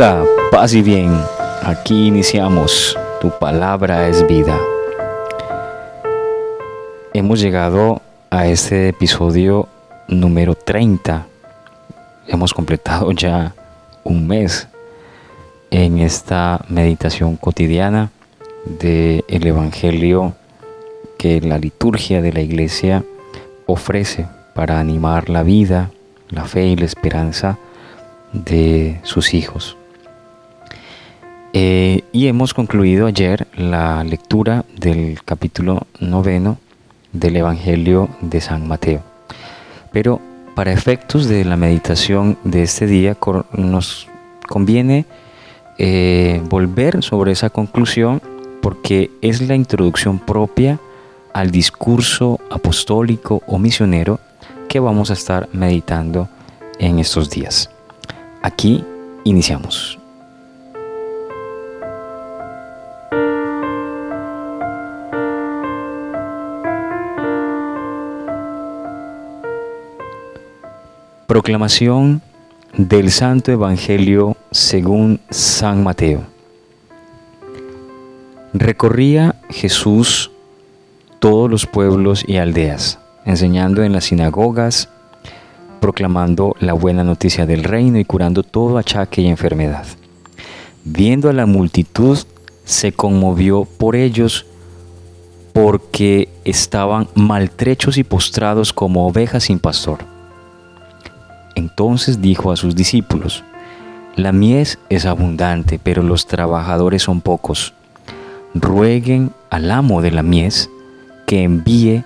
Hola, paz y bien. Aquí iniciamos. Tu palabra es vida. Hemos llegado a este episodio número 30. Hemos completado ya un mes en esta meditación cotidiana del el Evangelio que la liturgia de la iglesia ofrece para animar la vida, la fe y la esperanza de sus hijos. Eh, y hemos concluido ayer la lectura del capítulo noveno del Evangelio de San Mateo. Pero para efectos de la meditación de este día nos conviene eh, volver sobre esa conclusión porque es la introducción propia al discurso apostólico o misionero que vamos a estar meditando en estos días. Aquí iniciamos. Proclamación del Santo Evangelio según San Mateo. Recorría Jesús todos los pueblos y aldeas, enseñando en las sinagogas, proclamando la buena noticia del reino y curando todo achaque y enfermedad. Viendo a la multitud, se conmovió por ellos porque estaban maltrechos y postrados como ovejas sin pastor entonces dijo a sus discípulos, La mies es abundante, pero los trabajadores son pocos. Rueguen al amo de la mies que envíe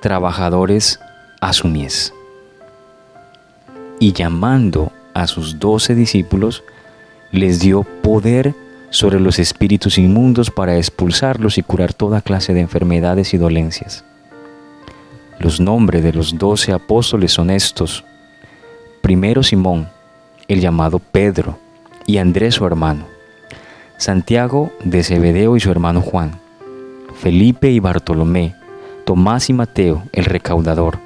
trabajadores a su mies. Y llamando a sus doce discípulos, les dio poder sobre los espíritus inmundos para expulsarlos y curar toda clase de enfermedades y dolencias. Los nombres de los doce apóstoles son estos. Primero Simón, el llamado Pedro, y Andrés su hermano, Santiago de Zebedeo y su hermano Juan, Felipe y Bartolomé, Tomás y Mateo, el recaudador,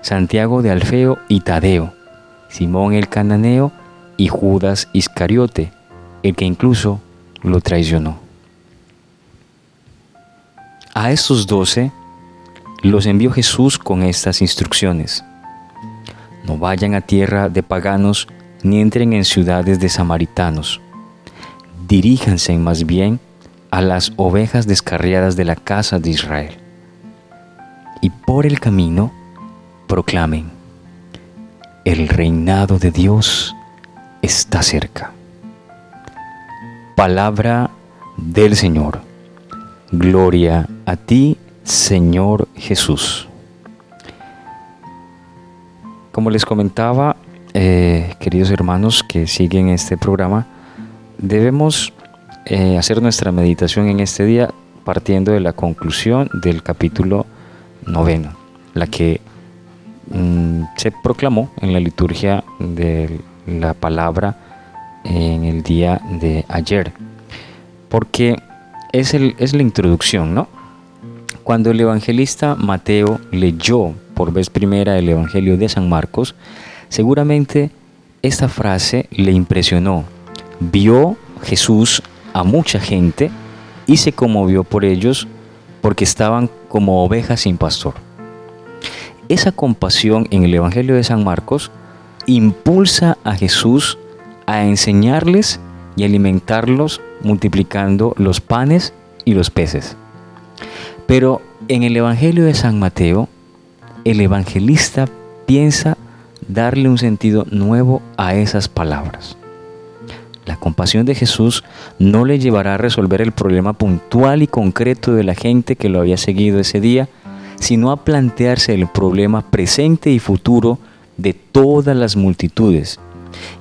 Santiago de Alfeo y Tadeo, Simón el cananeo y Judas Iscariote, el que incluso lo traicionó. A estos doce los envió Jesús con estas instrucciones. No vayan a tierra de paganos ni entren en ciudades de samaritanos. Diríjanse más bien a las ovejas descarriadas de la casa de Israel. Y por el camino proclamen, el reinado de Dios está cerca. Palabra del Señor. Gloria a ti, Señor Jesús. Como les comentaba, eh, queridos hermanos que siguen este programa, debemos eh, hacer nuestra meditación en este día partiendo de la conclusión del capítulo noveno, la que mm, se proclamó en la liturgia de la palabra en el día de ayer, porque es, el, es la introducción, ¿no? Cuando el evangelista Mateo leyó por vez primera el Evangelio de San Marcos, seguramente esta frase le impresionó. Vio Jesús a mucha gente y se conmovió por ellos porque estaban como ovejas sin pastor. Esa compasión en el Evangelio de San Marcos impulsa a Jesús a enseñarles y alimentarlos multiplicando los panes y los peces. Pero en el Evangelio de San Mateo, el evangelista piensa darle un sentido nuevo a esas palabras. La compasión de Jesús no le llevará a resolver el problema puntual y concreto de la gente que lo había seguido ese día, sino a plantearse el problema presente y futuro de todas las multitudes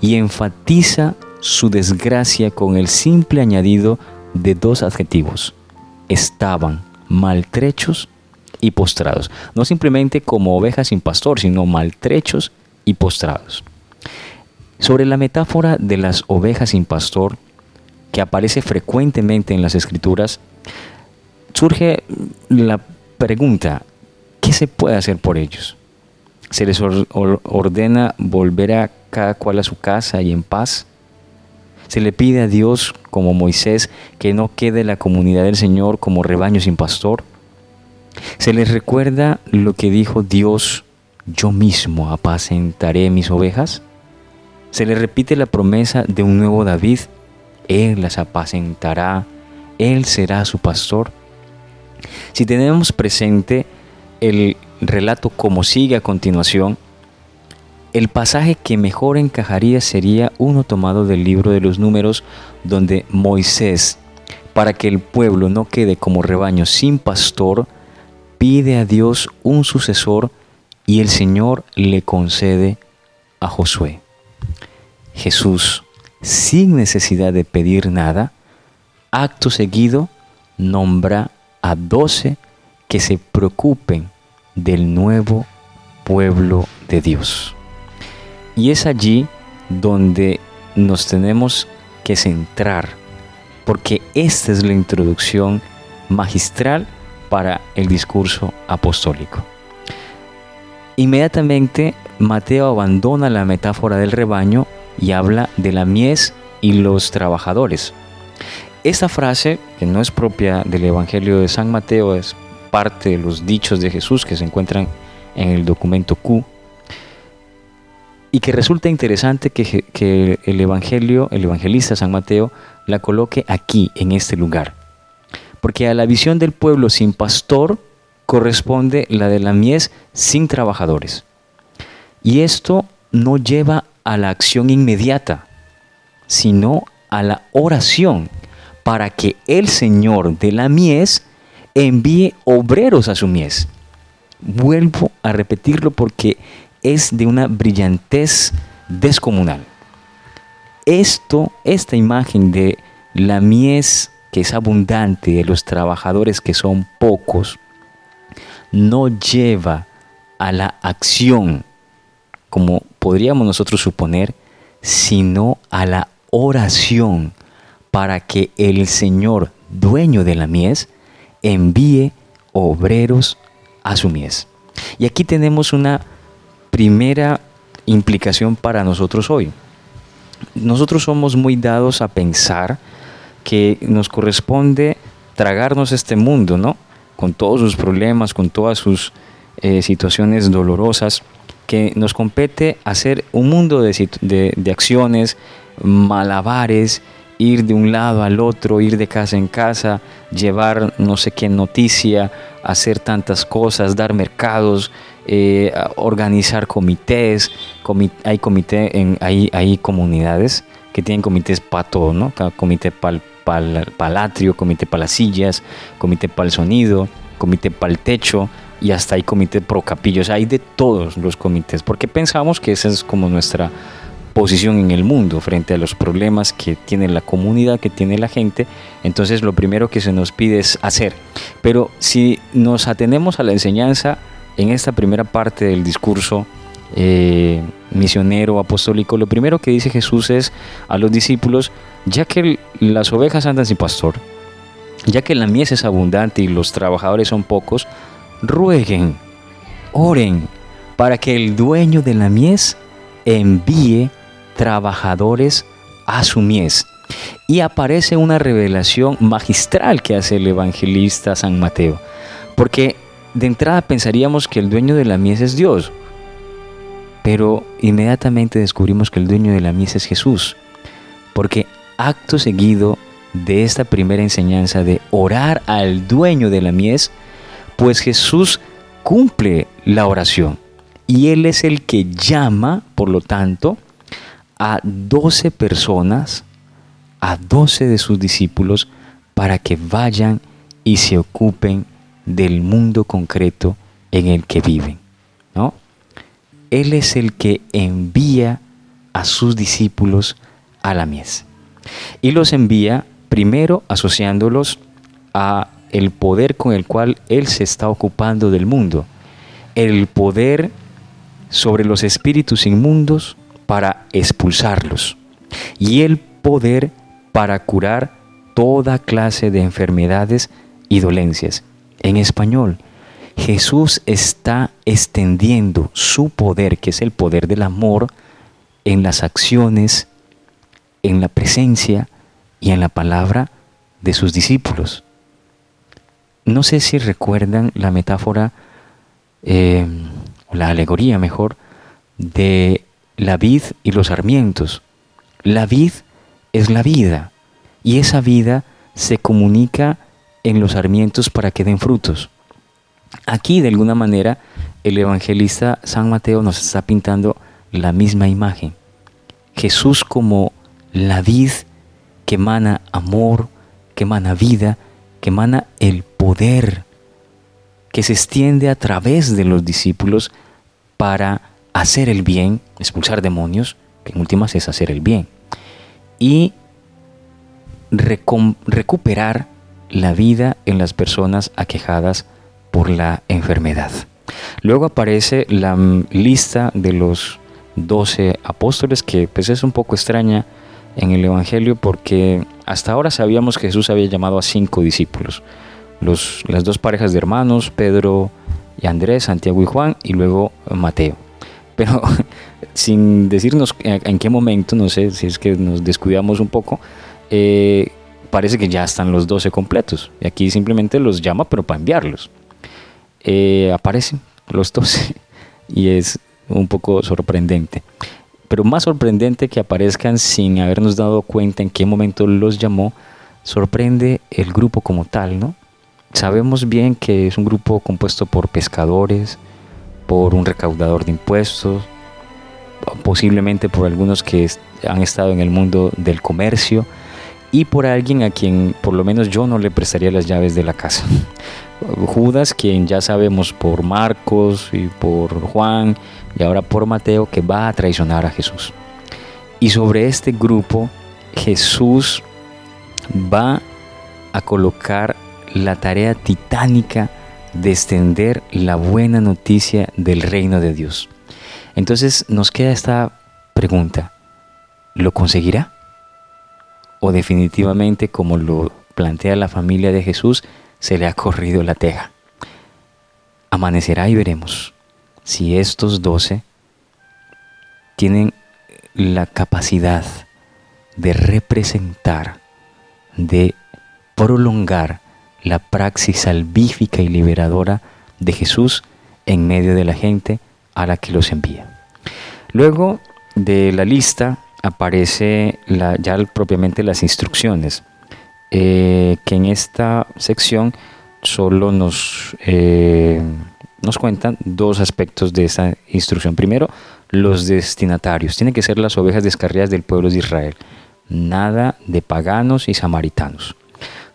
y enfatiza su desgracia con el simple añadido de dos adjetivos. Estaban maltrechos y postrados. No simplemente como ovejas sin pastor, sino maltrechos y postrados. Sobre la metáfora de las ovejas sin pastor, que aparece frecuentemente en las escrituras, surge la pregunta, ¿qué se puede hacer por ellos? ¿Se les ordena volver a cada cual a su casa y en paz? ¿Se le pide a Dios, como Moisés, que no quede la comunidad del Señor como rebaño sin pastor? ¿Se les recuerda lo que dijo Dios, yo mismo apacentaré mis ovejas? Se le repite la promesa de un nuevo David, Él las apacentará, Él será su pastor. Si tenemos presente el relato como sigue a continuación, el pasaje que mejor encajaría sería uno tomado del libro de los números donde Moisés, para que el pueblo no quede como rebaño sin pastor, pide a Dios un sucesor y el Señor le concede a Josué. Jesús, sin necesidad de pedir nada, acto seguido nombra a doce que se preocupen del nuevo pueblo de Dios. Y es allí donde nos tenemos que centrar, porque esta es la introducción magistral para el discurso apostólico. Inmediatamente Mateo abandona la metáfora del rebaño y habla de la mies y los trabajadores. Esta frase, que no es propia del Evangelio de San Mateo, es parte de los dichos de Jesús que se encuentran en el documento Q, y que resulta interesante que, que, el Evangelio, el evangelista San Mateo, la coloque aquí, en este lugar. Porque a la visión del pueblo sin pastor corresponde la de la mies sin trabajadores. Y esto no lleva a la acción inmediata, sino a la oración para que el Señor de la mies envíe obreros a su mies. Vuelvo a repetirlo porque es de una brillantez descomunal. Esto, esta imagen de la mies que es abundante, de los trabajadores que son pocos, no lleva a la acción como podríamos nosotros suponer, sino a la oración para que el Señor, dueño de la mies, envíe obreros a su mies. Y aquí tenemos una primera implicación para nosotros hoy. Nosotros somos muy dados a pensar que nos corresponde tragarnos este mundo, ¿no? Con todos sus problemas, con todas sus eh, situaciones dolorosas que nos compete hacer un mundo de, acciones, malabares, ir de un lado al otro, ir de casa en casa, llevar no sé qué noticia, hacer tantas cosas, dar mercados, eh, organizar comités, hay comité hay, hay comunidades que tienen comités para todo, ¿no? comité para el atrio, comité para las sillas, comité para el sonido, comité para el techo, y hasta hay comité pro capillos, hay de todos los comités, porque pensamos que esa es como nuestra posición en el mundo frente a los problemas que tiene la comunidad, que tiene la gente, entonces lo primero que se nos pide es hacer. Pero si nos atenemos a la enseñanza en esta primera parte del discurso eh, misionero apostólico, lo primero que dice Jesús es a los discípulos, ya que las ovejas andan sin pastor, ya que la mies es abundante y los trabajadores son pocos, rueguen, oren, para que el dueño de la mies envíe trabajadores a su mies. Y aparece una revelación magistral que hace el evangelista San Mateo. Porque de entrada pensaríamos que el dueño de la mies es Dios. pero inmediatamente descubrimos que el dueño de la mies es Jesús, porque acto seguido de esta primera enseñanza de orar al dueño de la mies, pues Jesús cumple la oración y Él es el que llama, por lo tanto, a doce personas, a doce de sus discípulos, para que vayan y se ocupen del mundo concreto en el que viven. ¿no? Él es el que envía a sus discípulos a la mies. Y los envía primero asociándolos a el poder con el cual Él se está ocupando del mundo. El poder sobre los espíritus inmundos para expulsarlos. Y el poder para curar toda clase de enfermedades y dolencias. En español, Jesús está extendiendo su poder, que es el poder del amor, en las acciones, en la presencia y en la palabra de sus discípulos. No sé si recuerdan la metáfora, eh, la alegoría mejor, de la vid y los sarmientos. La vid es la vida y esa vida se comunica en los sarmientos para que den frutos. Aquí, de alguna manera, el evangelista San Mateo nos está pintando la misma imagen. Jesús como la vid que emana amor, que emana vida, que emana el poder, que se extiende a través de los discípulos para hacer el bien, expulsar demonios, que en últimas es hacer el bien, y recuperar la vida en las personas aquejadas por la enfermedad. Luego aparece la lista de los doce apóstoles, que pues es un poco extraña en el Evangelio porque hasta ahora sabíamos que Jesús había llamado a cinco discípulos, los, las dos parejas de hermanos, Pedro y Andrés, Santiago y Juan, y luego Mateo. Pero sin decirnos en qué momento, no sé si es que nos descuidamos un poco, eh, parece que ya están los 12 completos. Y aquí simplemente los llama, pero para enviarlos. Eh, aparecen los 12 y es un poco sorprendente. Pero más sorprendente que aparezcan sin habernos dado cuenta en qué momento los llamó, sorprende el grupo como tal, ¿no? Sabemos bien que es un grupo compuesto por pescadores, por un recaudador de impuestos, posiblemente por algunos que han estado en el mundo del comercio, y por alguien a quien por lo menos yo no le prestaría las llaves de la casa. Judas, quien ya sabemos por Marcos y por Juan y ahora por Mateo, que va a traicionar a Jesús. Y sobre este grupo Jesús va a colocar la tarea titánica de extender la buena noticia del reino de Dios. Entonces nos queda esta pregunta, ¿lo conseguirá? O definitivamente, como lo plantea la familia de Jesús, se le ha corrido la teja. Amanecerá y veremos si estos doce tienen la capacidad de representar, de prolongar la praxis salvífica y liberadora de Jesús en medio de la gente a la que los envía. Luego de la lista aparece ya propiamente las instrucciones, eh, que en esta sección solo nos, eh, nos cuentan dos aspectos de esa instrucción. Primero, los destinatarios. Tienen que ser las ovejas descarriadas del pueblo de Israel. Nada de paganos y samaritanos.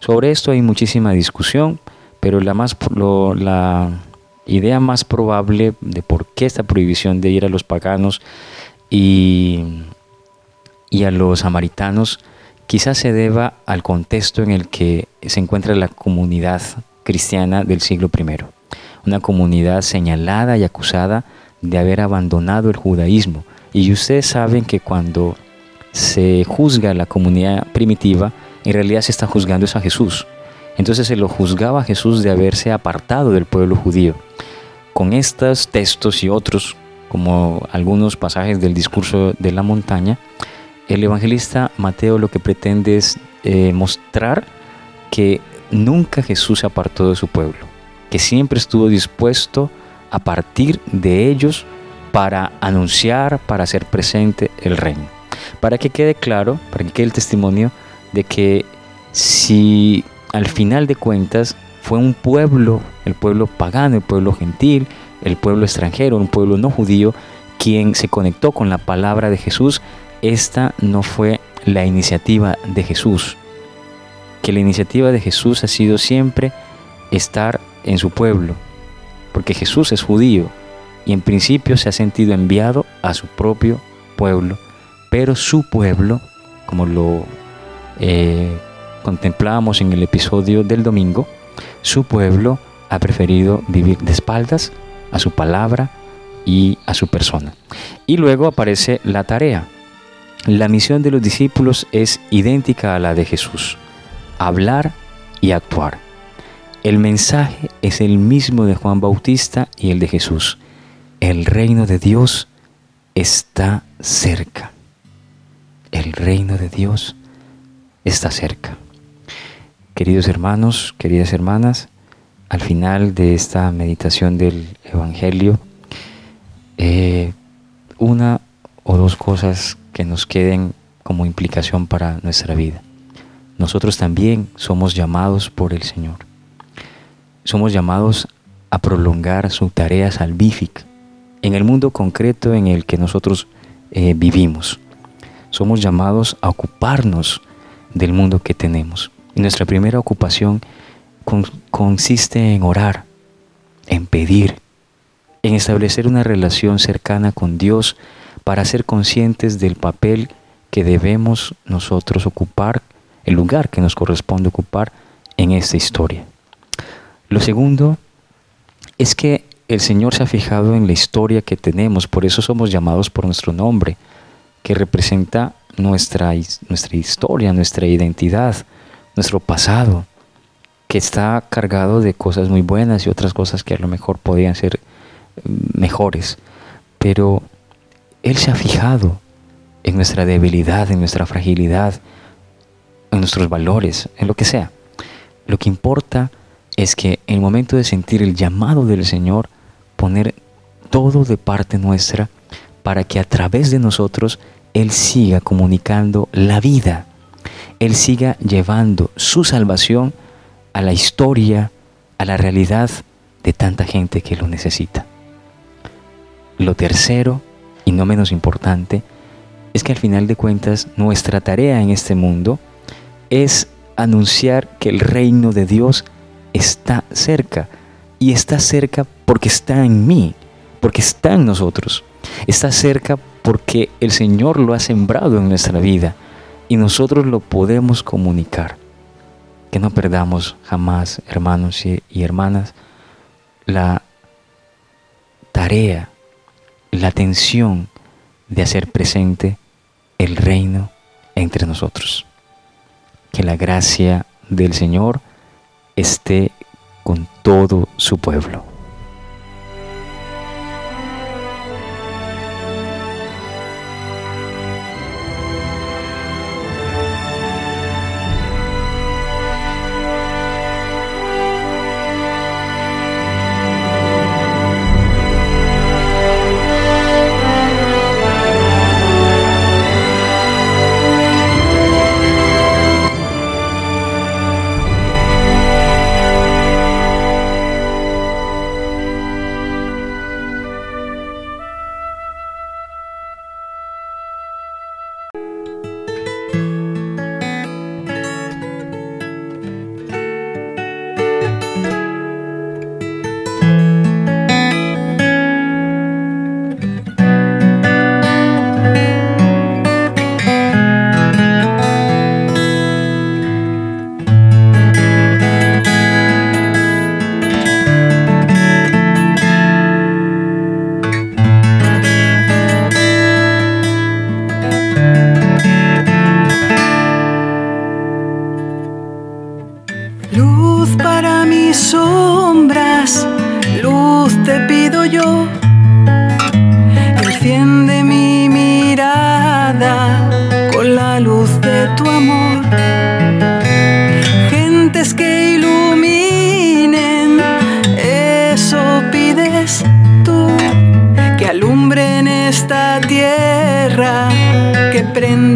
Sobre esto hay muchísima discusión, pero la, más, la idea más probable de por qué esta prohibición de ir a los paganos y y a los samaritanos quizás se deba al contexto en el que se encuentra la comunidad cristiana del siglo I, una comunidad señalada y acusada de haber abandonado el judaísmo. Y ustedes saben que cuando se juzga a la comunidad primitiva, en realidad se está juzgando a Jesús. Entonces se lo juzgaba a Jesús de haberse apartado del pueblo judío. Con estos textos y otros, como algunos pasajes del discurso de la montaña, el evangelista Mateo lo que pretende es eh, mostrar que nunca Jesús se apartó de su pueblo, que siempre estuvo dispuesto a partir de ellos para anunciar, para hacer presente el reino. Para que quede claro, para que quede el testimonio de que si al final de cuentas fue un pueblo, el pueblo pagano, el pueblo gentil, el pueblo extranjero, un pueblo no judío, quien se conectó con la palabra de Jesús, esta no fue la iniciativa de Jesús. Que la iniciativa de Jesús ha sido siempre estar en su pueblo, porque Jesús es judío y en principio se ha sentido enviado a su propio pueblo, pero su pueblo, como lo eh, contemplábamos en el episodio del domingo, su pueblo ha preferido vivir de espaldas a su palabra y a su persona. Y luego aparece la tarea. La misión de los discípulos es idéntica a la de Jesús, hablar y actuar. El mensaje es el mismo de Juan Bautista y el de Jesús. El reino de Dios está cerca. El reino de Dios está cerca. Queridos hermanos, queridas hermanas, al final de esta meditación del Evangelio, eh, una o dos cosas que nos queden como implicación para nuestra vida. Nosotros también somos llamados por el Señor. Somos llamados a prolongar su tarea salvífica en el mundo concreto en el que nosotros eh, vivimos. Somos llamados a ocuparnos del mundo que tenemos. Y nuestra primera ocupación consiste en orar, en pedir, en establecer una relación cercana con Dios para ser conscientes del papel que debemos nosotros ocupar, el lugar que nos corresponde ocupar en esta historia. Lo segundo es que el Señor se ha fijado en la historia que tenemos, por eso somos llamados por nuestro nombre, que representa nuestra, nuestra historia, nuestra identidad, nuestro pasado, que está cargado de cosas muy buenas y otras cosas que a lo mejor podrían ser mm, mejores. Pero Él se ha fijado en nuestra debilidad, en nuestra fragilidad, en nuestros valores, en lo que sea. Lo que importa es que en el momento de sentir el llamado del Señor, poner todo de parte nuestra para que a través de nosotros Él siga comunicando la vida él siga llevando su salvación a la historia, a la realidad de tanta gente que lo necesita. Lo tercero, y no menos importante, es que al final de cuentas nuestra tarea en este mundo es anunciar que el reino de Dios está cerca. Y está cerca porque está en mí, porque está en nosotros. Está cerca porque el Señor lo ha sembrado en nuestra vida y nosotros lo podemos comunicar. Que no perdamos jamás, hermanos y, hermanas, la tarea, la atención de hacer presente el reino entre nosotros. Que la gracia del Señor esté con todo su pueblo.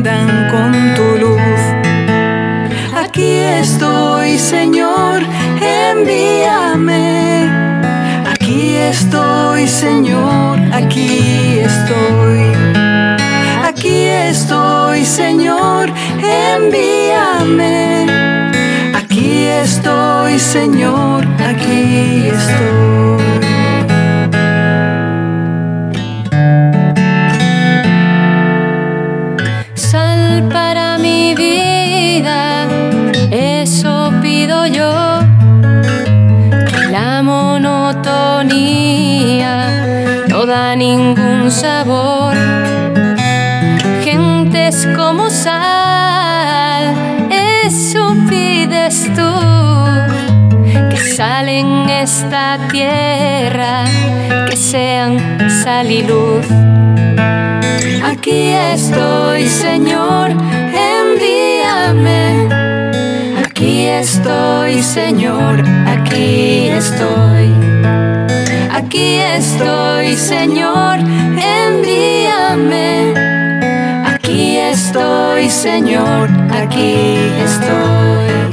Enciendan con tu luz. Aquí estoy, Señor, envíame. Aquí estoy, Señor, aquí estoy. Aquí estoy, Señor, envíame. Aquí estoy, Señor, aquí estoy. Ningún sabor. Gentes como sal, eso pides tú, que salen esta tierra, que sean sal y luz. Aquí estoy, Señor, envíame. Aquí estoy, Señor, aquí estoy. Aquí estoy, Señor, envíame. Aquí estoy, Señor, aquí estoy.